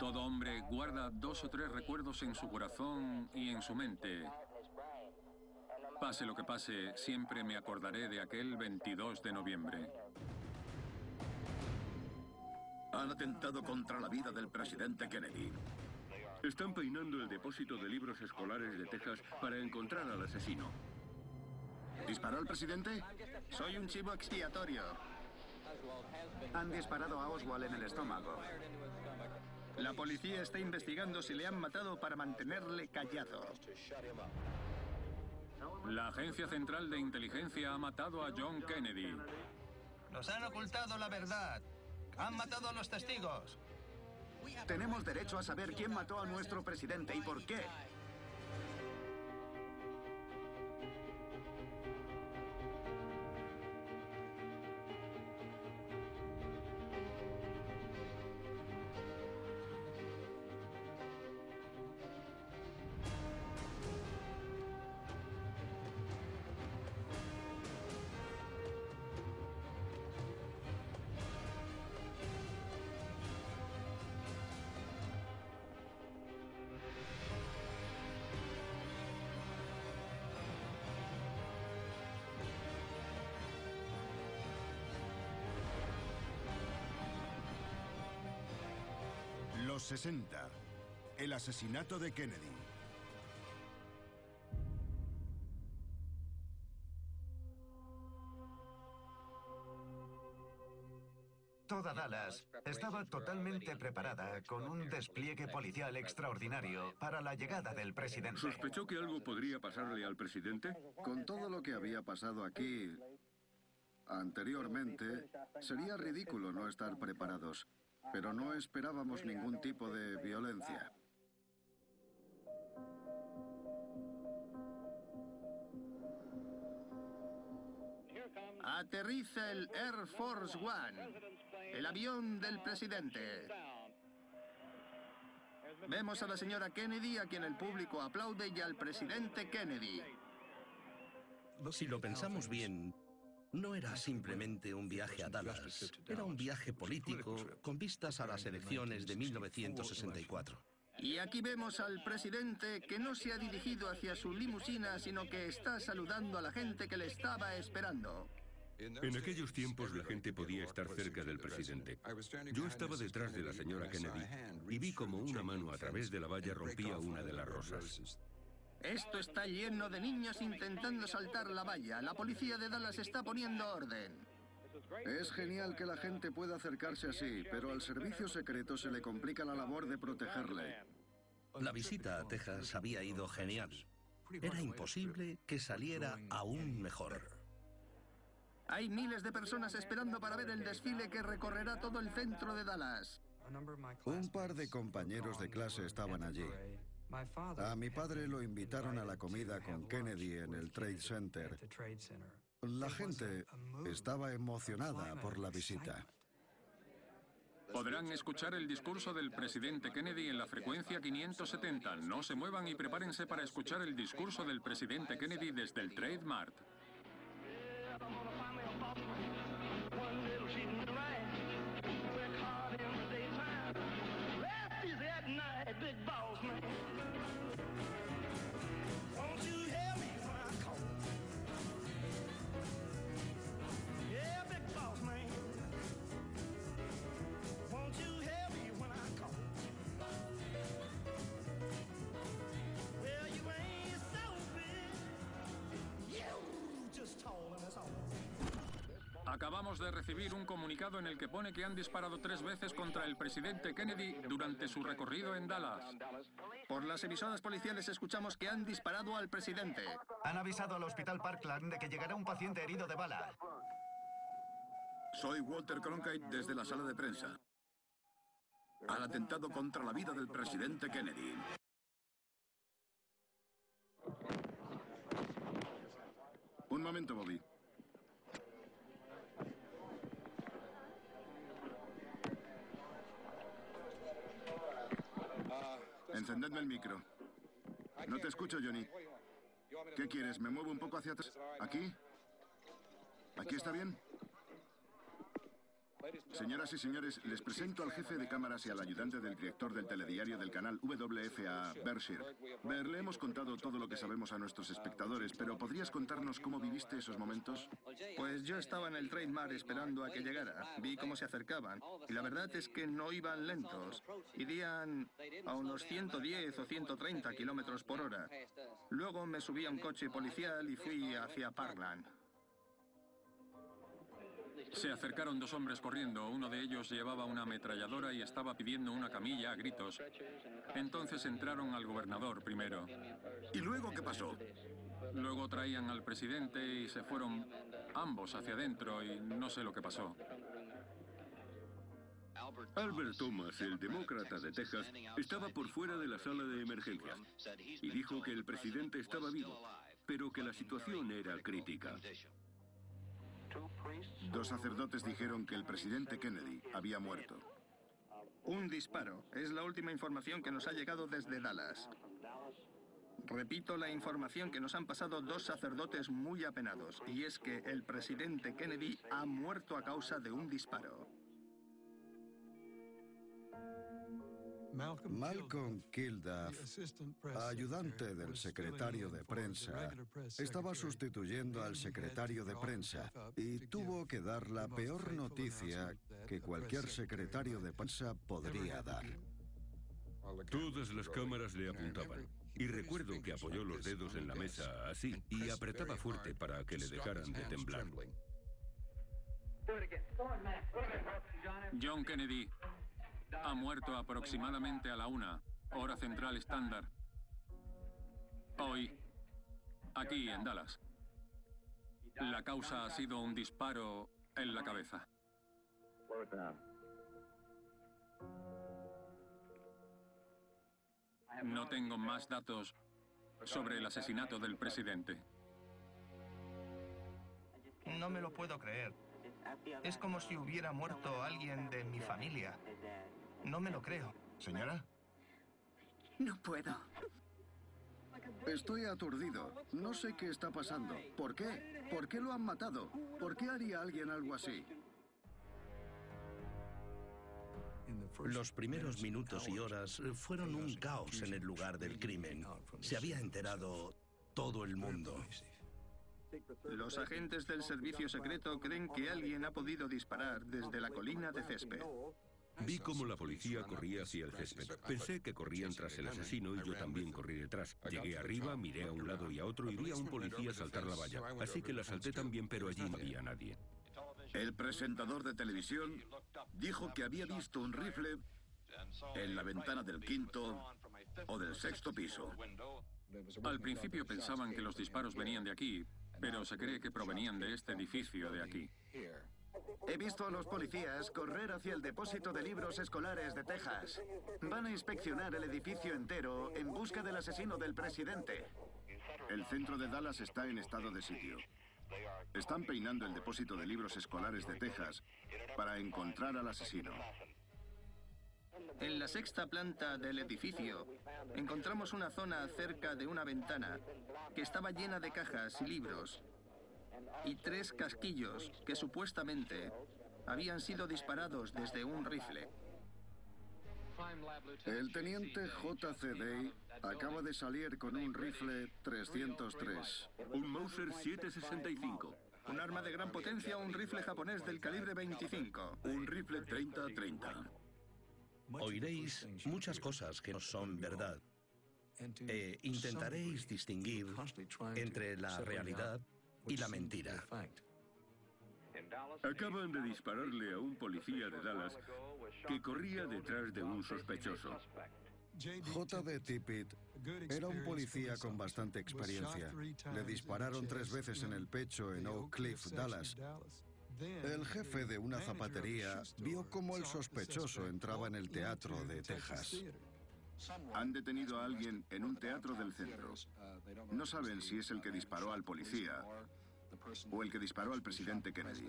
Todo hombre guarda dos o tres recuerdos en su corazón y en su mente. Pase lo que pase, siempre me acordaré de aquel 22 de noviembre. Han atentado contra la vida del presidente Kennedy. Están peinando el depósito de libros escolares de Texas para encontrar al asesino. ¿Disparó al presidente? Soy un chivo expiatorio. Han disparado a Oswald en el estómago. La policía está investigando si le han matado para mantenerle callado. La Agencia Central de Inteligencia ha matado a John Kennedy. Nos han ocultado la verdad. Han matado a los testigos. Tenemos derecho a saber quién mató a nuestro presidente y por qué. Los 60. El asesinato de Kennedy. Toda Dallas estaba totalmente preparada con un despliegue policial extraordinario para la llegada del presidente. ¿Sospechó que algo podría pasarle al presidente? Con todo lo que había pasado aquí anteriormente, sería ridículo no estar preparados. Pero no esperábamos ningún tipo de violencia. Aterriza el Air Force One, el avión del presidente. Vemos a la señora Kennedy, a quien el público aplaude, y al presidente Kennedy. Si lo pensamos bien, no era simplemente un viaje a Dallas, era un viaje político con vistas a las elecciones de 1964. Y aquí vemos al presidente que no se ha dirigido hacia su limusina, sino que está saludando a la gente que le estaba esperando. En aquellos tiempos la gente podía estar cerca del presidente. Yo estaba detrás de la señora Kennedy y vi como una mano a través de la valla rompía una de las rosas. Esto está lleno de niños intentando saltar la valla. La policía de Dallas está poniendo orden. Es genial que la gente pueda acercarse así, pero al servicio secreto se le complica la labor de protegerle. La visita a Texas había ido genial. Era imposible que saliera aún mejor. Hay miles de personas esperando para ver el desfile que recorrerá todo el centro de Dallas. Un par de compañeros de clase estaban allí. A mi padre lo invitaron a la comida con Kennedy en el Trade Center. La gente estaba emocionada por la visita. Podrán escuchar el discurso del presidente Kennedy en la frecuencia 570. No se muevan y prepárense para escuchar el discurso del presidente Kennedy desde el Trade Mart. Acabamos de recibir un comunicado en el que pone que han disparado tres veces contra el presidente Kennedy durante su recorrido en Dallas. Por las emisoras policiales escuchamos que han disparado al presidente. Han avisado al Hospital Parkland de que llegará un paciente herido de bala. Soy Walter Cronkite desde la sala de prensa. Han atentado contra la vida del presidente Kennedy. Un momento, Bobby. Encendedme el micro. No te escucho, Johnny. ¿Qué quieres? ¿Me muevo un poco hacia atrás? ¿Aquí? ¿Aquí está bien? Señoras y señores, les presento al jefe de cámaras y al ayudante del director del telediario del canal WFA, Berkshire. Ber, le hemos contado todo lo que sabemos a nuestros espectadores, pero ¿podrías contarnos cómo viviste esos momentos? Pues yo estaba en el trademark esperando a que llegara. Vi cómo se acercaban. Y la verdad es que no iban lentos. Irían a unos 110 o 130 kilómetros por hora. Luego me subí a un coche policial y fui hacia Parkland. Se acercaron dos hombres corriendo. Uno de ellos llevaba una ametralladora y estaba pidiendo una camilla a gritos. Entonces entraron al gobernador primero. ¿Y luego qué pasó? Luego traían al presidente y se fueron ambos hacia adentro y no sé lo que pasó. Albert Thomas, el demócrata de Texas, estaba por fuera de la sala de emergencias y dijo que el presidente estaba vivo, pero que la situación era crítica. Dos sacerdotes dijeron que el presidente Kennedy había muerto. Un disparo. Es la última información que nos ha llegado desde Dallas. Repito la información que nos han pasado dos sacerdotes muy apenados, y es que el presidente Kennedy ha muerto a causa de un disparo. Malcolm Kilduff, ayudante del secretario de prensa, estaba sustituyendo al secretario de prensa y tuvo que dar la peor noticia que cualquier secretario de prensa podría dar. Todas las cámaras le apuntaban. Y recuerdo que apoyó los dedos en la mesa así y apretaba fuerte para que le dejaran de temblar. John Kennedy ha muerto aproximadamente a la una, hora central estándar. Hoy, aquí en Dallas. La causa ha sido un disparo en la cabeza. No tengo más datos sobre el asesinato del presidente. No me lo puedo creer. Es como si hubiera muerto alguien de mi familia. No me lo creo. Señora, No puedo. Estoy aturdido. No sé qué está pasando. ¿Por qué? ¿Por qué lo han matado? ¿Por qué haría alguien algo así? Los primeros minutos y horas fueron un caos en el lugar del crimen. Se había enterado todo el mundo. Los agentes del servicio secreto creen que alguien ha podido disparar desde la colina de césped. Vi cómo la policía corría hacia el césped. Pensé que corrían tras el asesino y yo también corrí detrás. Llegué arriba, miré a un lado y a otro y vi a un policía saltar la valla. Así que la salté también, pero allí no había nadie. el presentador de televisión dijo que había visto un rifle en la ventana del quinto o del sexto piso. Al principio pensaban que los disparos venían de aquí, pero se cree que provenían de este edificio de aquí. He visto a los policías correr hacia el depósito de libros escolares de Texas. Van a inspeccionar el edificio entero en busca del asesino del presidente. El centro de Dallas está en estado de sitio. Están peinando el depósito de libros escolares de Texas para encontrar al asesino. En la sexta planta del edificio encontramos una zona cerca de una ventana que estaba llena de cajas y libros y tres casquillos que supuestamente habían sido disparados desde un rifle. El teniente J.C. Day acaba de salir con un rifle 303. Un Mauser 765. Un arma de gran potencia o un rifle japonés del calibre 25. Un rifle 30-30. Oiréis muchas cosas que no son verdad. E intentaréis distinguir entre la realidad y la mentira. Acaban de dispararle a un policía de Dallas que corría detrás de un sospechoso. J.D. Tippit era un policía con bastante experiencia. Le dispararon tres veces en el pecho en Oak Cliff, Dallas. El jefe de una zapatería vio cómo el sospechoso entraba en el teatro de Texas. Han detenido a alguien en un teatro del centro. No saben si es el que disparó al policía o el que disparó al presidente Kennedy.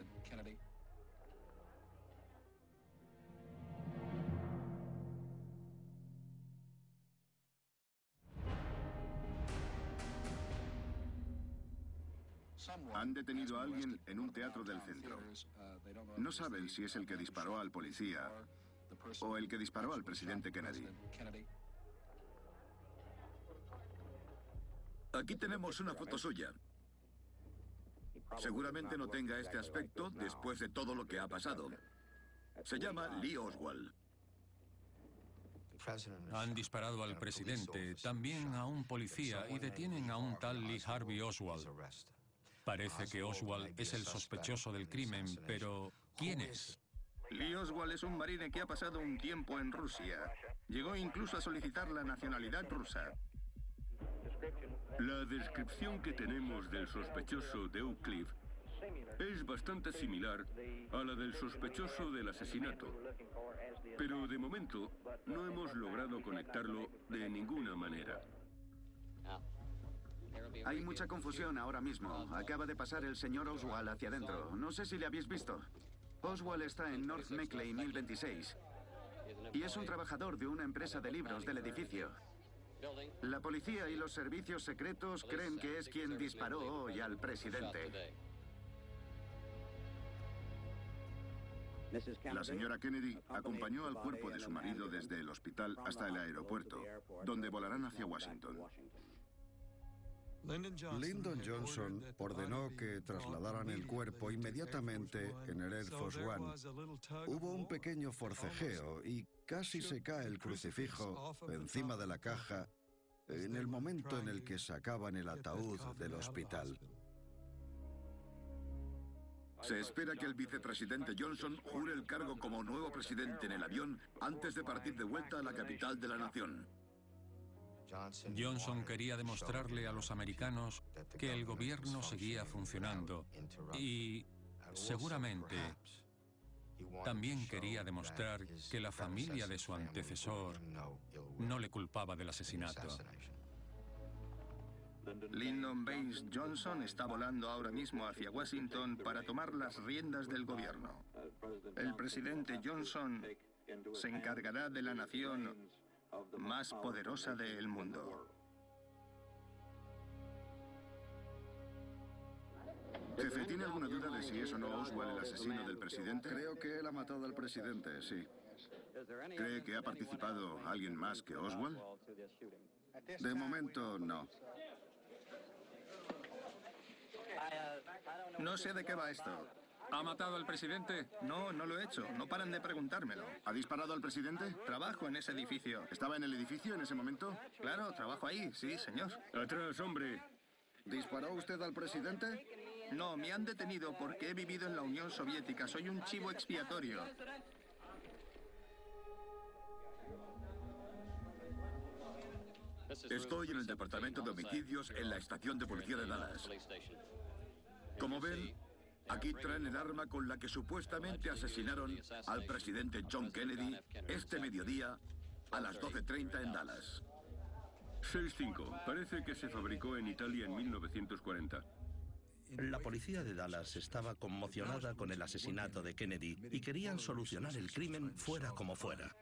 Han detenido a alguien en un teatro del centro. No saben si es el que disparó al policía o el que disparó al presidente Kennedy. Aquí tenemos una foto suya. Seguramente no tenga este aspecto después de todo lo que ha pasado. Se llama Lee Oswald. Han disparado al presidente, también a un policía y detienen a un tal Lee Harvey Oswald. Parece que Oswald es el sospechoso del crimen, pero ¿quién es? Lee Oswald es un marine que ha pasado un tiempo en Rusia. Llegó incluso a solicitar la nacionalidad rusa. La descripción que tenemos del sospechoso de Cliff es bastante similar a la del sospechoso del asesinato. Pero de momento no hemos logrado conectarlo de ninguna manera. Hay mucha confusión ahora mismo. Acaba de pasar el señor Oswald hacia adentro. No sé si le habéis visto. Oswald está en North Meckley 1026. Y es un trabajador de una empresa de libros del edificio. La policía y los servicios secretos creen que es quien disparó hoy al presidente. La señora Kennedy acompañó al cuerpo de su marido desde el hospital hasta el aeropuerto, donde volarán hacia Washington. Lyndon Johnson ordenó que trasladaran el cuerpo inmediatamente en el Air Force One. Hubo un pequeño forcejeo y casi se cae el crucifijo encima de la caja en el momento en el que sacaban el ataúd del hospital. Se espera que el vicepresidente Johnson jure el cargo como nuevo presidente en el avión antes de partir de vuelta a la capital de la nación. Johnson quería demostrarle a los americanos que el gobierno seguía funcionando y seguramente también quería demostrar que la familia de su antecesor no le culpaba del asesinato. Lyndon Baines Johnson está volando ahora mismo hacia Washington para tomar las riendas del gobierno. El presidente Johnson se encargará de la nación más poderosa del mundo. Jefe, ¿tiene alguna duda de si es o no Oswald el asesino del presidente? Creo que él ha matado al presidente, sí. ¿Cree que ha participado alguien más que Oswald? De momento, no. No sé de qué va esto. ¿Ha matado al presidente? No, no lo he hecho. No paran de preguntármelo. ¿Ha disparado al presidente? Trabajo en ese edificio. ¿Estaba en el edificio en ese momento? Claro, trabajo ahí, sí, señor. Atrás, hombre. ¿Disparó usted al presidente? No, me han detenido porque he vivido en la Unión Soviética. Soy un chivo expiatorio. Estoy en el departamento de homicidios en la estación de policía de Dallas. Como ven, aquí traen el arma con la que supuestamente asesinaron al presidente John Kennedy este mediodía a las 12.30 en Dallas. 6-5. Parece que se fabricó en Italia en 1940. La policía de Dallas estaba conmocionada con el asesinato de Kennedy y querían solucionar el crimen fuera como fuera.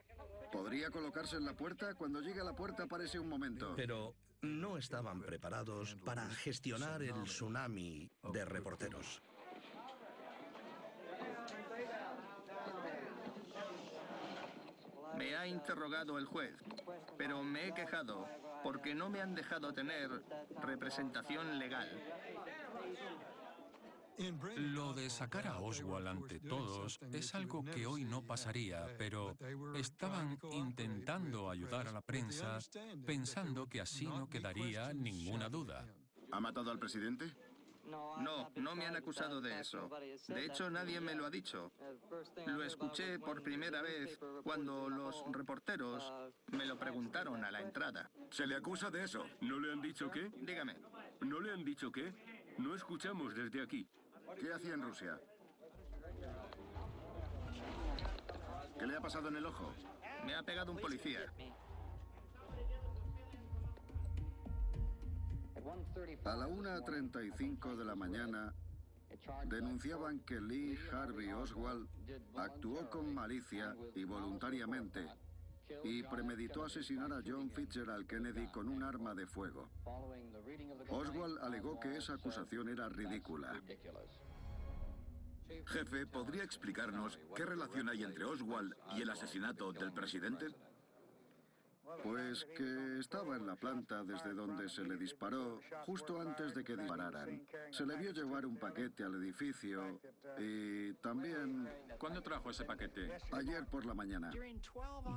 ¿Podría colocarse en la puerta? Cuando llegue a la puerta aparece un momento. Pero no estaban preparados para gestionar el tsunami de reporteros. Me ha interrogado el juez, pero me he quejado porque no me han dejado tener representación legal. Lo de sacar a Oswald ante todos es algo que hoy no pasaría, pero estaban intentando ayudar a la prensa pensando que así no quedaría ninguna duda. ¿Ha matado al presidente? No, no me han acusado de eso. De hecho, nadie me lo ha dicho. Lo escuché por primera vez cuando los reporteros me lo preguntaron a la entrada. ¿Se le acusa de eso? ¿No le han dicho qué? Dígame. ¿No le han dicho qué? No escuchamos desde aquí. ¿Qué hacía en Rusia? ¿Qué le ha pasado en el ojo? Me ha pegado un policía. A la 1.35 de la mañana denunciaban que Lee Harvey Oswald actuó con malicia y voluntariamente y premeditó asesinar a John Fitzgerald Kennedy con un arma de fuego. Oswald alegó que esa acusación era ridícula. Jefe, ¿podría explicarnos qué relación hay entre Oswald y el asesinato del presidente? Pues que estaba en la planta desde donde se le disparó justo antes de que dispararan. Se le vio llevar un paquete al edificio y también... ¿Cuándo trajo ese paquete? Ayer por la mañana.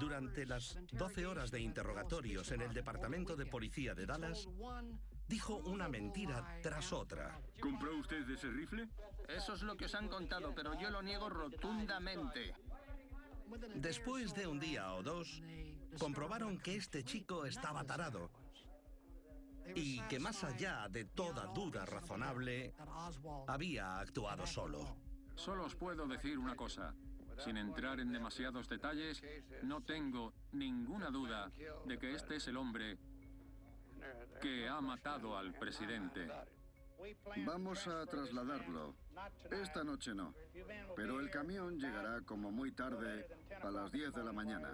Durante las 12 horas de interrogatorios en el Departamento de Policía de Dallas, dijo una mentira tras otra. ¿Compró usted ese rifle? Eso es lo que os han contado, pero yo lo niego rotundamente. Después de un día o dos, comprobaron que este chico estaba tarado y que más allá de toda duda razonable, había actuado solo. Solo os puedo decir una cosa. Sin entrar en demasiados detalles, no tengo ninguna duda de que este es el hombre que ha matado al presidente. Vamos a trasladarlo. Esta noche no. Pero el camión llegará como muy tarde, a las 10 de la mañana.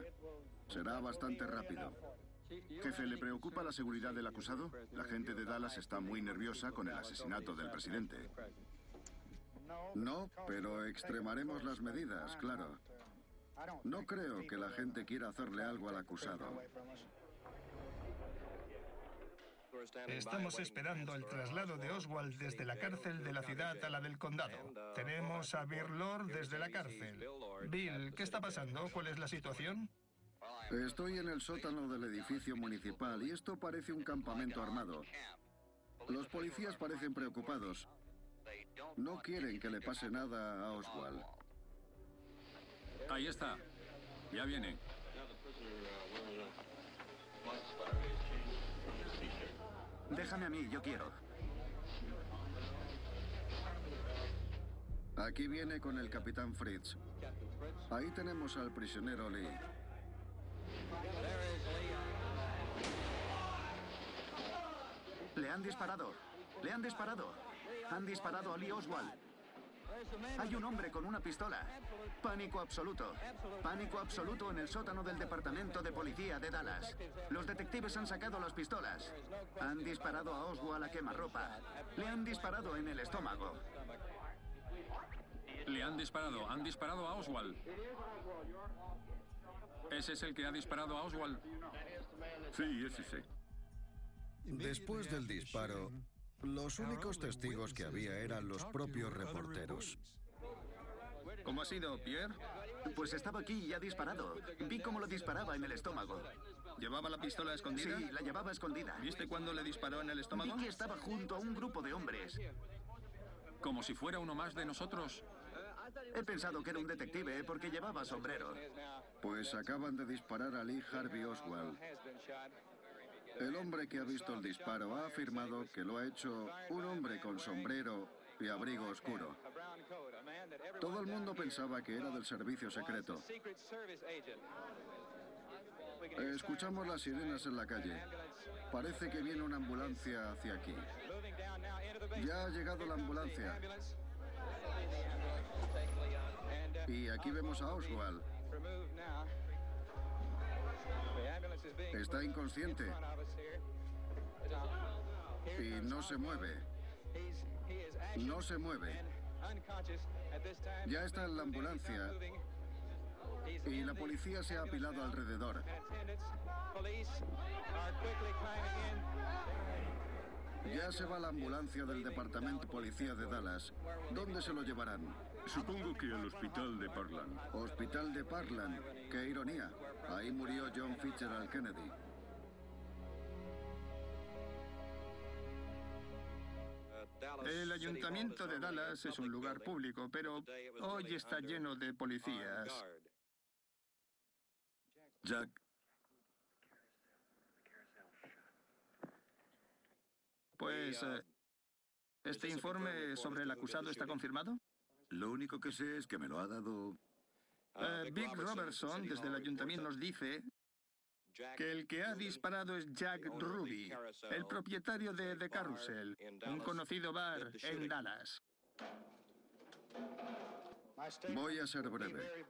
Será bastante rápido. Jefe, ¿le preocupa la seguridad del acusado? La gente de Dallas está muy nerviosa con el asesinato del presidente. No, pero extremaremos las medidas, claro. No creo que la gente quiera hacerle algo al acusado. Estamos esperando el traslado de Oswald desde la cárcel de la ciudad a la del condado. Tenemos a Bill Lord desde la cárcel. Bill, ¿qué está pasando? ¿Cuál es la situación? Estoy en el sótano del edificio municipal y esto parece un campamento armado. Los policías parecen preocupados. No quieren que le pase nada a Oswald. Ahí está. Ya viene. Déjame a mí, yo quiero. Aquí viene con el capitán Fritz. Ahí tenemos al prisionero Lee. Le han disparado. Le han disparado. Han disparado a Lee Oswald. Hay un hombre con una pistola. Pánico absoluto. Pánico absoluto en el sótano del Departamento de Policía de Dallas. Los detectives han sacado las pistolas. Han disparado a Oswald a quemarropa. Le han disparado en el estómago. Le han disparado. Han disparado a Oswald. ¿Ese es el que ha disparado a Oswald? Sí, ese sí. Después del disparo, los únicos testigos que había eran los propios reporteros. ¿Cómo ha sido, Pierre? Pues estaba aquí y ha disparado. Vi cómo lo disparaba en el estómago. ¿Llevaba la pistola escondida? Sí, la llevaba escondida. ¿Viste cuándo le disparó en el estómago? Vi que estaba junto a un grupo de hombres. Como si fuera uno más de nosotros. He pensado que era un detective porque llevaba sombrero. Pues acaban de disparar a Lee Harvey Oswald. El hombre que ha visto el disparo ha afirmado que lo ha hecho un hombre con sombrero y abrigo oscuro. Todo el mundo pensaba que era del servicio secreto. Escuchamos las sirenas en la calle. Parece que viene una ambulancia hacia aquí. Ya ha llegado la ambulancia. Y aquí vemos a Oswald. Está inconsciente. Y no se mueve. No se mueve. Ya está en la ambulancia. Y la policía se ha apilado alrededor. Ya se va la ambulancia del Departamento de Policía de Dallas. ¿Dónde se lo llevarán? Supongo que al hospital de Parkland. Hospital de Parkland. Qué ironía. Ahí murió John Fitzgerald Kennedy. El ayuntamiento de Dallas es un lugar público, pero hoy está lleno de policías. Jack, Pues, eh, ¿este informe sobre el acusado está confirmado? Lo único que sé es que me lo ha dado... Eh, Big Robertson, desde el ayuntamiento, nos dice que el que ha disparado es Jack Ruby, el propietario de The Carousel, un conocido bar en Dallas. Voy a ser breve.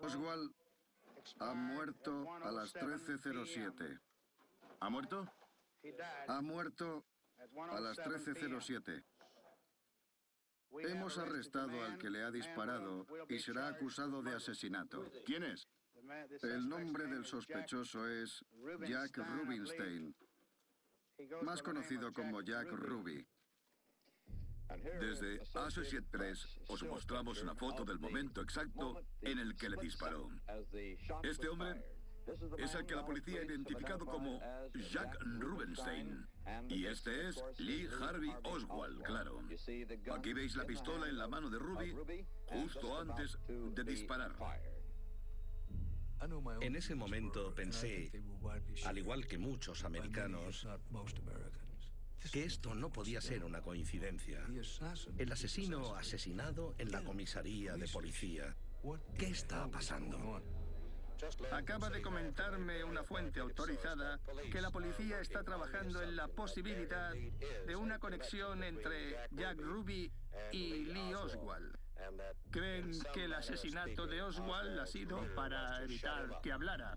Oswald ha muerto a las 13.07. ¿Ha muerto? Ha muerto a las 13.07. Hemos arrestado al que le ha disparado y será acusado de asesinato. ¿Quién es? El nombre del sospechoso es Jack Rubinstein, más conocido como Jack Ruby. Desde Associate Press os mostramos una foto del momento exacto en el que le disparó. Este hombre es el que la policía ha identificado como Jack Rubenstein. Y este es Lee Harvey Oswald, claro. Aquí veis la pistola en la mano de Ruby justo antes de disparar. En ese momento pensé, al igual que muchos americanos, que esto no podía ser una coincidencia. El asesino asesinado en la comisaría de policía. ¿Qué está pasando? Acaba de comentarme una fuente autorizada que la policía está trabajando en la posibilidad de una conexión entre Jack Ruby y Lee Oswald. Creen que el asesinato de Oswald ha sido para evitar que hablara.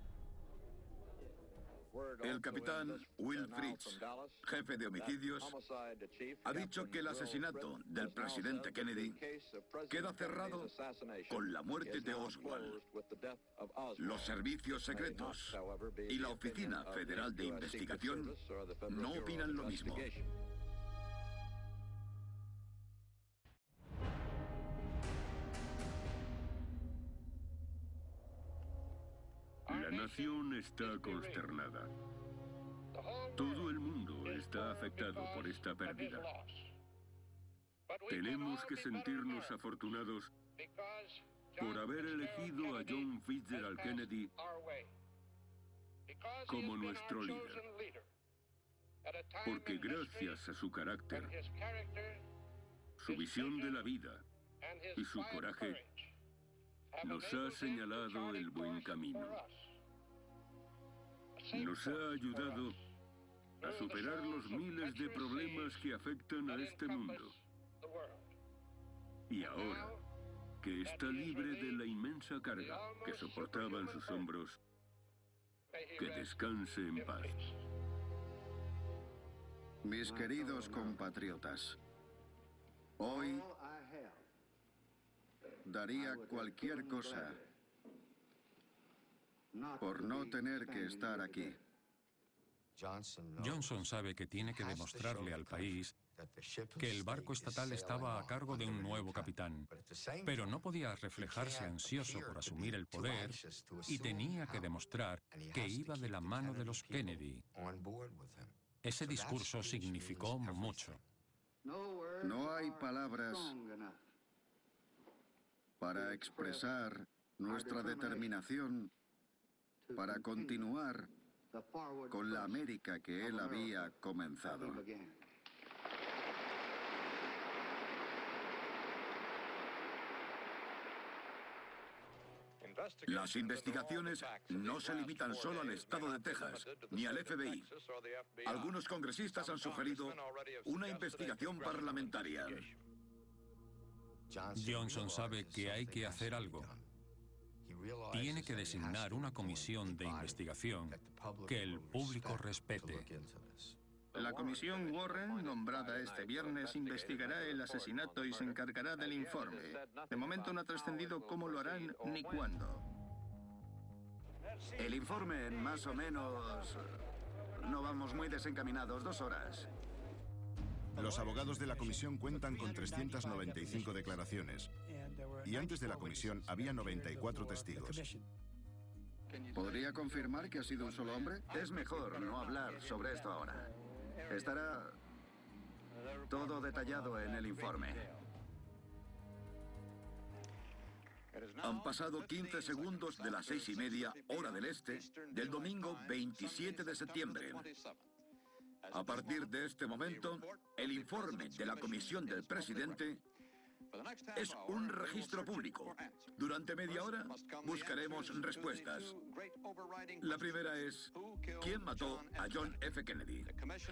El capitán Will Fritz, jefe de homicidios, ha dicho que el asesinato del presidente Kennedy queda cerrado con la muerte de Oswald. Los servicios secretos y la Oficina Federal de Investigación no opinan lo mismo. Nación está consternada. Todo el mundo está afectado por esta pérdida. Tenemos que sentirnos afortunados por haber elegido a John Fitzgerald Kennedy como nuestro líder. Porque gracias a su carácter, su visión de la vida y su coraje, nos ha señalado el buen camino. Nos ha ayudado a superar los miles de problemas que afectan a este mundo. Y ahora, que está libre de la inmensa carga que soportaba en sus hombros, que descanse en paz. Mis queridos compatriotas, hoy daría cualquier cosa por no tener que estar aquí. Johnson sabe que tiene que demostrarle al país que el barco estatal estaba a cargo de un nuevo capitán, pero no podía reflejarse ansioso por asumir el poder y tenía que demostrar que iba de la mano de los Kennedy. Ese discurso significó mucho. No hay palabras para expresar nuestra determinación para continuar con la América que él había comenzado. Las investigaciones no se limitan solo al estado de Texas ni al FBI. Algunos congresistas han sugerido una investigación parlamentaria. Johnson sabe que hay que hacer algo. Tiene que designar una comisión de investigación que el público respete. La comisión Warren, nombrada este viernes, investigará el asesinato y se encargará del informe. De momento no ha trascendido cómo lo harán ni cuándo. El informe, más o menos... No vamos muy desencaminados, dos horas. Los abogados de la comisión cuentan con 395 declaraciones. Y antes de la comisión había 94 testigos. ¿Podría confirmar que ha sido un solo hombre? Es mejor no hablar sobre esto ahora. Estará todo detallado en el informe. Han pasado 15 segundos de las seis y media, hora del este, del domingo 27 de septiembre. A partir de este momento, el informe de la comisión del presidente Es un registro público. Durante media hora buscaremos respuestas. La primera es, ¿quién mató a John F. Kennedy?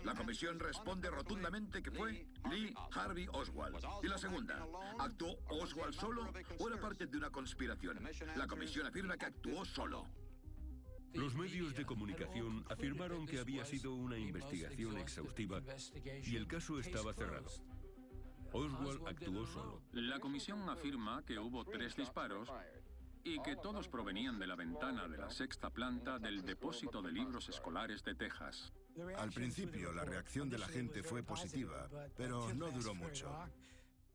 La comisión responde rotundamente que fue Lee Harvey Oswald. Y la segunda, ¿actuó Oswald solo o era parte de una conspiración? La comisión afirma que actuó solo. Los medios de comunicación afirmaron que había sido una investigación exhaustiva y el caso estaba cerrado. Oswald actuó solo. La comisión afirma que hubo tres disparos y que todos provenían de la ventana de la sexta planta del depósito de libros escolares de Texas. Al principio la reacción de la gente fue positiva, pero no duró mucho.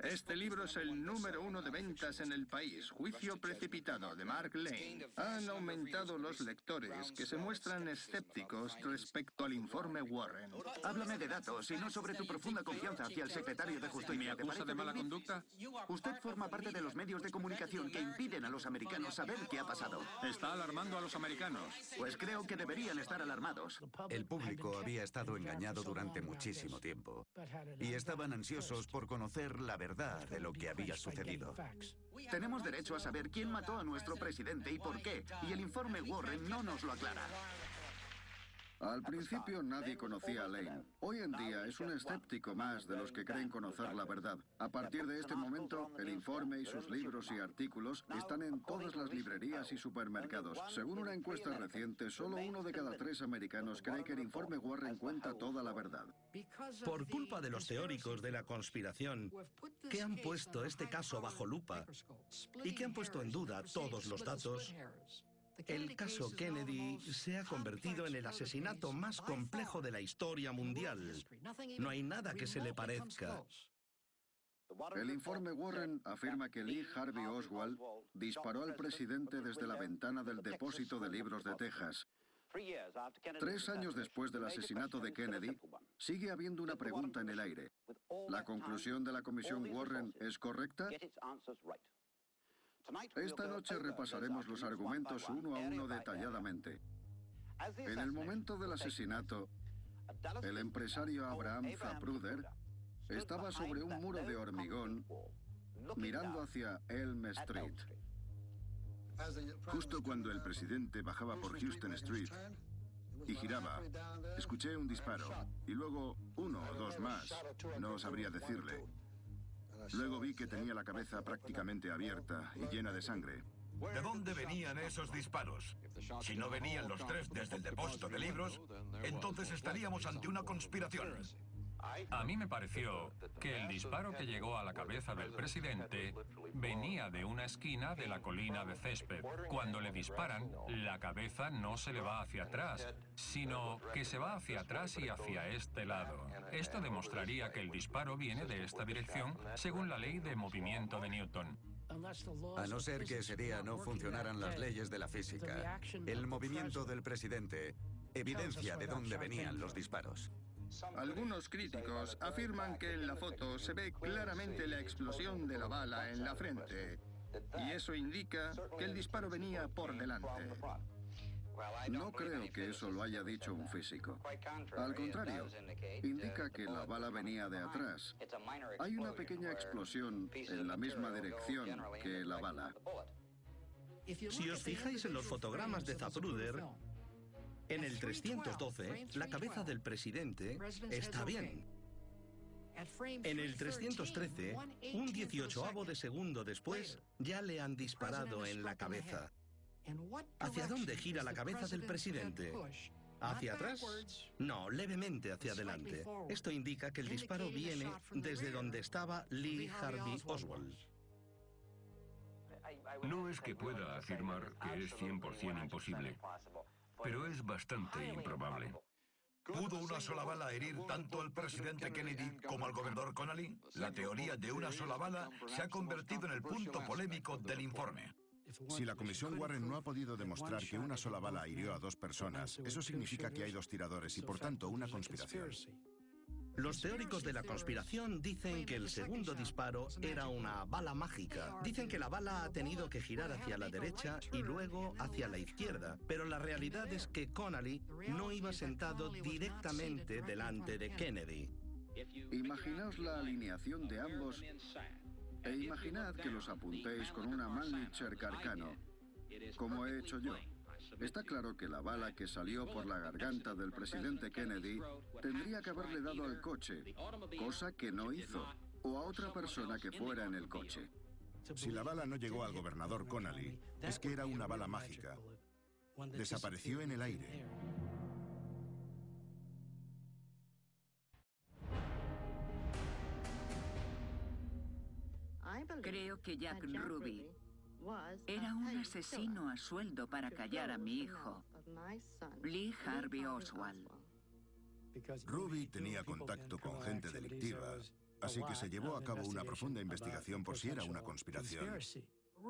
Este libro es el número uno de ventas en el país, Juicio Precipitado, de Mark Lane. Han aumentado los lectores que se muestran escépticos respecto al informe Warren. Háblame de datos y no sobre tu profunda confianza hacia el secretario de Justicia. ¿Me acusa de mala conducta? Usted forma parte de los medios de comunicación que impiden a los americanos saber qué ha pasado. Está alarmando a los americanos. Pues creo que deberían estar alarmados. El público había estado engañado durante muchísimo tiempo y estaban ansiosos por conocer la verdad de lo que había sucedido. Tenemos derecho a saber quién mató a nuestro presidente y por qué, y el informe Warren no nos lo aclara. Al principio nadie conocía a Lane. Hoy en día es un escéptico más de los que creen conocer la verdad. A partir de este momento, el informe y sus libros y artículos están en todas las librerías y supermercados. Según una encuesta reciente, solo uno de cada tres americanos cree que el informe Warren cuenta toda la verdad. Por culpa de los teóricos de la conspiración, que han puesto este caso bajo lupa y que han puesto en duda todos los datos, el caso Kennedy se ha convertido en el asesinato más complejo de la historia mundial. No hay nada que se le parezca. El informe Warren afirma que Lee Harvey Oswald disparó al presidente desde la ventana del depósito de libros de Texas. Tres años después del asesinato de Kennedy, sigue habiendo una pregunta en el aire. ¿La conclusión de la comisión Warren es correcta? Esta noche repasaremos los argumentos uno a uno detalladamente. En el momento del asesinato, el empresario Abraham Zapruder estaba sobre un muro de hormigón mirando hacia Elm Street. Justo cuando el presidente bajaba por Houston Street y giraba, escuché un disparo y luego uno o dos más, no sabría decirle. Luego vi que tenía la cabeza prácticamente abierta y llena de sangre. ¿De dónde venían esos disparos? Si no venían los tres desde el depósito de libros, entonces estaríamos ante una conspiración. A mí me pareció que el disparo que llegó a la cabeza del presidente venía de una esquina de la colina de césped. Cuando le disparan, la cabeza no se le va hacia atrás, sino que se va hacia atrás y hacia este lado. Esto demostraría que el disparo viene de esta dirección según la ley de movimiento de Newton. A no ser que ese día no funcionaran las leyes de la física, el movimiento del presidente evidencia de dónde venían los disparos. Algunos críticos afirman que en la foto se ve claramente la explosión de la bala en la frente. Y eso indica que el disparo venía por delante. No creo que eso lo haya dicho un físico. Al contrario, indica que la bala venía de atrás. Hay una pequeña explosión en la misma dirección que la bala. Si os fijáis en los fotogramas de Zapruder, en el 312, la cabeza del presidente está bien. En el 313, un 18avo de segundo después, ya le han disparado en la cabeza. ¿Hacia dónde gira la cabeza del presidente? ¿Hacia atrás? No, levemente hacia adelante. Esto indica que el disparo viene desde donde estaba Lee Harvey Oswald. No es que pueda afirmar que es 100% imposible, pero es bastante improbable. ¿Pudo una sola bala herir tanto al presidente Kennedy como al gobernador Connolly? La teoría de una sola bala se ha convertido en el punto polémico del informe. Si la comisión Warren no ha podido demostrar que una sola bala hirió a dos personas, eso significa que hay dos tiradores y por tanto una conspiración. Los teóricos de la conspiración dicen que el segundo disparo era una bala mágica. Dicen que la bala ha tenido que girar hacia la derecha y luego hacia la izquierda. Pero la realidad es que Connolly no iba sentado directamente delante de Kennedy. Imaginaos la alineación de ambos E imaginad que los apuntéis con una Mannlicher Carcano, como he hecho yo. Está claro que la bala que salió por la garganta del presidente Kennedy tendría que haberle dado al coche, cosa que no hizo, o a otra persona que fuera en el coche. Si la bala no llegó al gobernador Connolly, es que era una bala mágica. Desapareció en el aire. Creo que Jack Ruby era un asesino a sueldo para callar a mi hijo, Lee Harvey Oswald. Ruby tenía contacto con gente delictiva, así que se llevó a cabo una profunda investigación por si era una conspiración.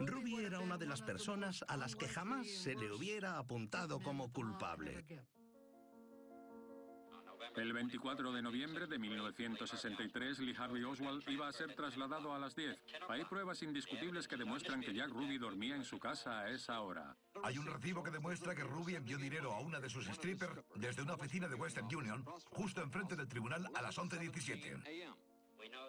Ruby era una de las personas a las que jamás se le hubiera apuntado como culpable. El 24 de noviembre de 1963, Lee Harvey Oswald iba a ser trasladado a las 10. Hay pruebas indiscutibles que demuestran que Jack Ruby dormía en su casa a esa hora. Hay un recibo que demuestra que Ruby envió dinero a una de sus strippers desde una oficina de Western Union, justo enfrente del tribunal a las 11.17.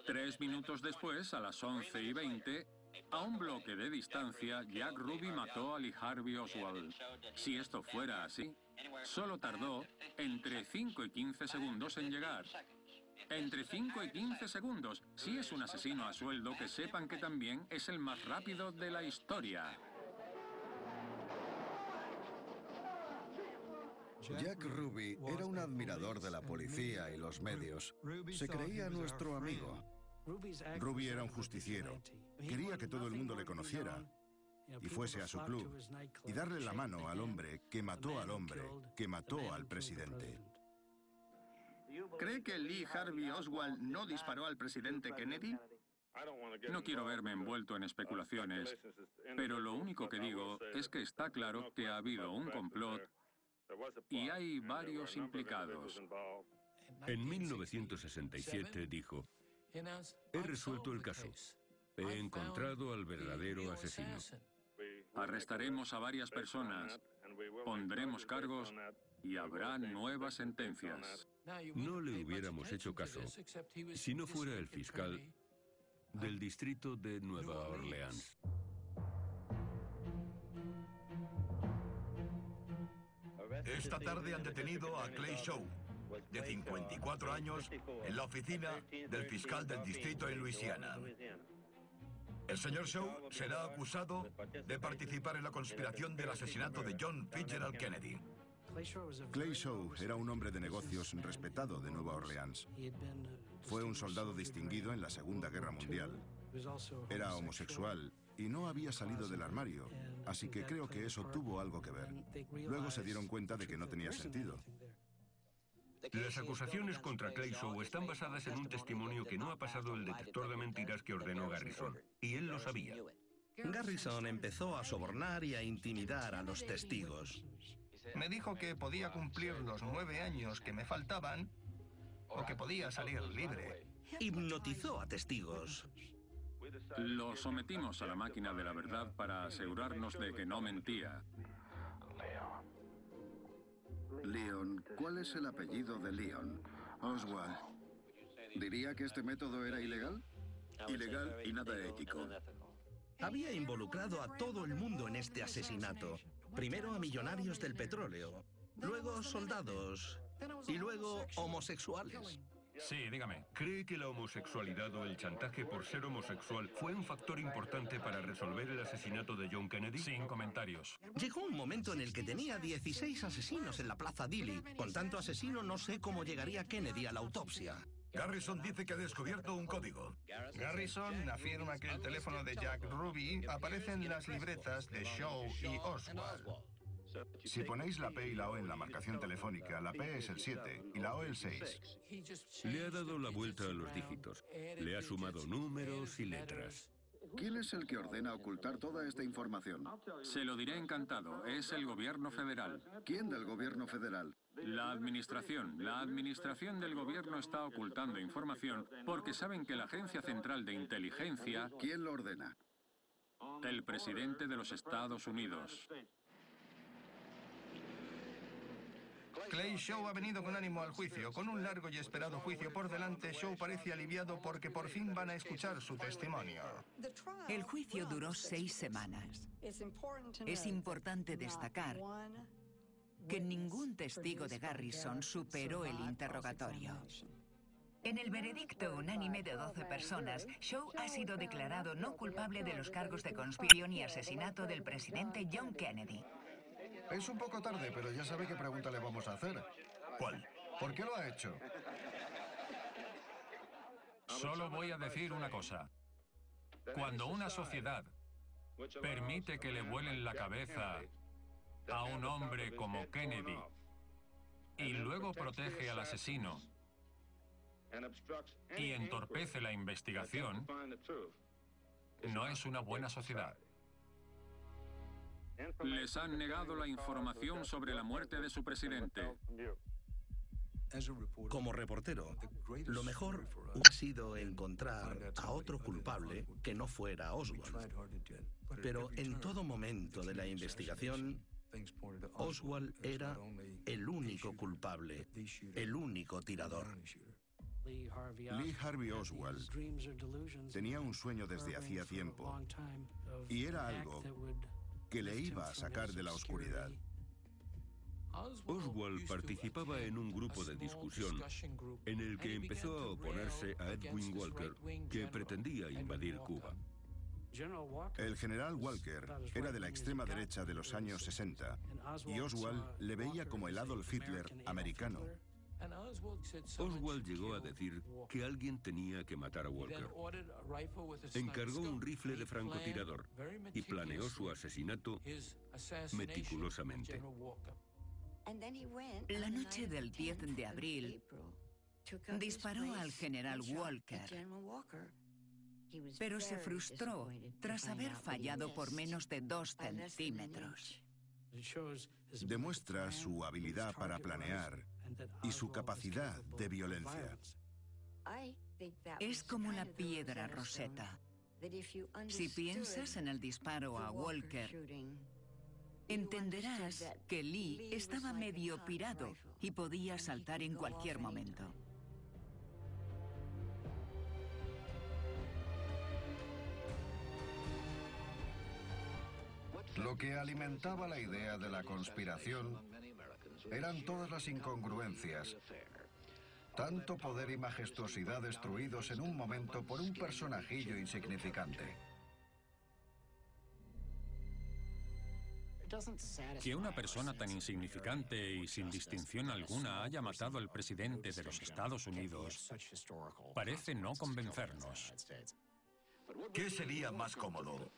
Tres minutos después, a las 11 y 20, a un bloque de distancia, Jack Ruby mató a Lee Harvey Oswald. Si esto fuera así, solo tardó entre 5 y 15 segundos en llegar. Entre 5 y 15 segundos. Si es un asesino a sueldo, que sepan que también es el más rápido de la historia. Jack Ruby era un admirador de la policía y los medios. Se creía nuestro amigo. Ruby era un justiciero. Quería que todo el mundo le conociera y fuese a su club y darle la mano al hombre que mató al hombre, que mató al presidente. ¿Cree que Lee Harvey Oswald no disparó al presidente Kennedy? No quiero verme envuelto en especulaciones, pero lo único que digo es que está claro que ha habido un complot y hay varios implicados. En 1967 dijo, he resuelto el caso. He encontrado al verdadero asesino. Arrestaremos a varias personas, pondremos cargos y habrá nuevas sentencias. No le hubiéramos hecho caso si no fuera el fiscal del distrito de Nueva Orleans. Esta tarde han detenido a Clay Shaw, de 54 años, en la oficina del fiscal del distrito en Luisiana. El señor Shaw será acusado de participar en la conspiración del asesinato de John Fitzgerald Kennedy. Clay Shaw era un hombre de negocios respetado de Nueva Orleans. Fue un soldado distinguido en la Segunda Guerra Mundial. Era homosexual y no había salido del armario, así que creo que eso tuvo algo que ver. Luego se dieron cuenta de que no tenía sentido. Las acusaciones contra Clay Shaw están basadas en un testimonio que no ha pasado el detector de mentiras que ordenó Garrison, y él lo sabía. Garrison empezó a sobornar y a intimidar a los testigos. Me dijo que podía cumplir los nueve años que me faltaban o que podía salir libre. Hipnotizó a testigos. Lo sometimos a la máquina de la verdad para asegurarnos de que no mentía. Leon, ¿cuál es el apellido de Leon? Oswald. ¿Diría que este método era ilegal? Ilegal y nada ético. Había involucrado a todo el mundo en este asesinato. Primero a millonarios del petróleo, luego soldados y luego homosexuales. Sí, dígame. ¿Cree que la homosexualidad o el chantaje por ser homosexual fue un factor importante para resolver el asesinato de John Kennedy? Sin comentarios. Llegó un momento en el que tenía 16 asesinos en la Plaza Dilley. Con tanto asesino no sé cómo llegaría Kennedy a la autopsia. Garrison dice que ha descubierto un código. Garrison afirma que el teléfono de Jack Ruby aparece en las libretas de Shaw y Oswald. Si ponéis la P y la O en la marcación telefónica, la P es el 7 y la O el 6. Le ha dado la vuelta a los dígitos. Le ha sumado números y letras. ¿Quién es el que ordena ocultar toda esta información? Se lo diré encantado. Es el gobierno federal. ¿Quién del gobierno federal? La administración. La administración del gobierno está ocultando información porque saben que la Agencia Central de Inteligencia... ¿Quién lo ordena? El presidente de los Estados Unidos. Clay Shaw ha venido con ánimo al juicio. Con un largo y esperado juicio por delante, Shaw parece aliviado porque por fin van a escuchar su testimonio. El juicio duró seis semanas. Es importante destacar que ningún testigo de Garrison superó el interrogatorio. En el veredicto unánime de 12 personas, Shaw ha sido declarado no culpable de los cargos de conspiración y asesinato del presidente John Kennedy. Es un poco tarde, pero ya sabe qué pregunta le vamos a hacer. ¿Cuál? ¿Por qué lo ha hecho? Solo voy a decir una cosa. Cuando una sociedad permite que le vuelen la cabeza a un hombre como Kennedy y luego protege al asesino y entorpece la investigación, no es una buena sociedad. Les han negado la información sobre la muerte de su presidente. Como reportero, lo mejor hubiera sido encontrar a otro culpable que no fuera Oswald. Pero en todo momento de la investigación, Oswald era el único culpable, el único tirador. Lee Harvey Oswald tenía un sueño desde hacía tiempo y era algo que le iba a sacar de la oscuridad. Oswald participaba en un grupo de discusión en el que empezó a oponerse a Edwin Walker, que pretendía invadir Cuba. El general Walker era de la extrema derecha de los años 60 y Oswald le veía como el Adolf Hitler americano. Oswald llegó a decir que alguien tenía que matar a Walker. Encargó un rifle de francotirador y planeó su asesinato meticulosamente. La noche del 10 de abril, disparó al general Walker, pero se frustró tras haber fallado por menos de dos centímetros. Demuestra su habilidad para planear y su capacidad de violencia. Es como la piedra roseta. Si piensas en el disparo a Walker, entenderás que Lee estaba medio pirado y podía saltar en cualquier momento. Lo que alimentaba la idea de la conspiración eran todas las incongruencias. Tanto poder y majestuosidad destruidos en un momento por un personajillo insignificante. Que una persona tan insignificante y sin distinción alguna haya matado al presidente de los Estados Unidos parece no convencernos. ¿Qué sería más cómodo?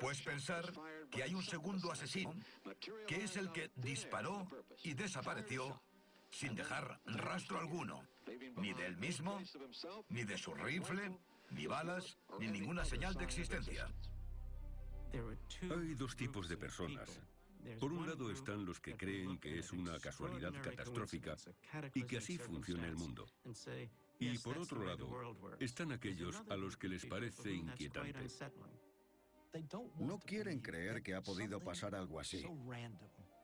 Pues pensar que hay un segundo asesino, que es el que disparó y desapareció sin dejar rastro alguno, ni de él mismo, ni de su rifle, ni balas, ni ninguna señal de existencia. Hay dos tipos de personas. Por un lado están los que creen que es una casualidad catastrófica y que así funciona el mundo. Y por otro lado, están aquellos a los que les parece inquietante. No quieren creer que ha podido pasar algo así.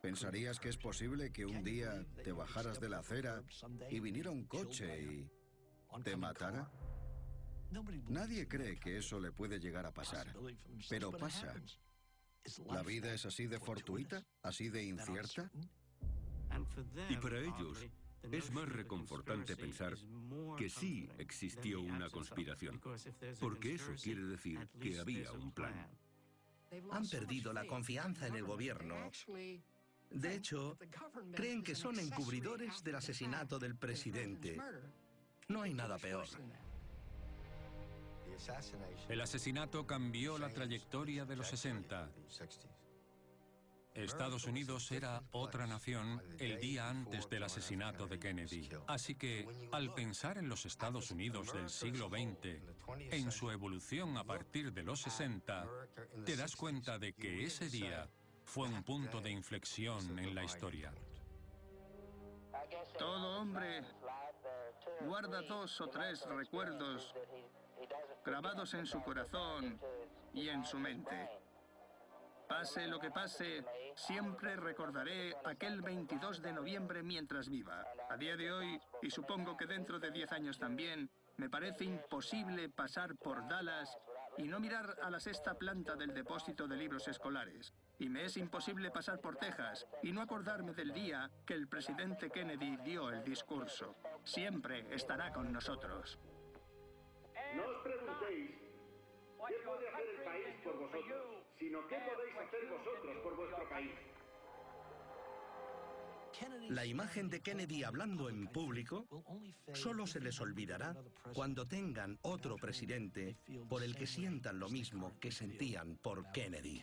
¿Pensarías que es posible que un día te bajaras de la acera y viniera un coche y te matara? Nadie cree que eso le puede llegar a pasar, pero pasa. ¿La vida es así de fortuita? ¿Así de incierta? Y para ellos es más reconfortante pensar que sí existió una conspiración, porque eso quiere decir que había un plan. Han perdido la confianza en el gobierno. De hecho, creen que son encubridores del asesinato del presidente. No hay nada peor. El asesinato cambió la trayectoria de los 60. Estados Unidos era otra nación el día antes del asesinato de Kennedy. Así que, al pensar en los Estados Unidos del siglo XX, en su evolución a partir de los 60, te das cuenta de que ese día fue un punto de inflexión en la historia. Todo hombre guarda dos o tres recuerdos grabados en su corazón y en su mente. Pase lo que pase, siempre recordaré aquel 22 de noviembre mientras viva. A día de hoy, y supongo que dentro de 10 años también, me parece imposible pasar por Dallas y no mirar a la sexta planta del depósito de libros escolares. Y me es imposible pasar por Texas y no acordarme del día que el presidente Kennedy dio el discurso. Siempre estará con nosotros. Sino qué podéis hacer vosotros por vuestro país. La imagen de Kennedy hablando en público solo se les olvidará cuando tengan otro presidente por el que sientan lo mismo que sentían por Kennedy.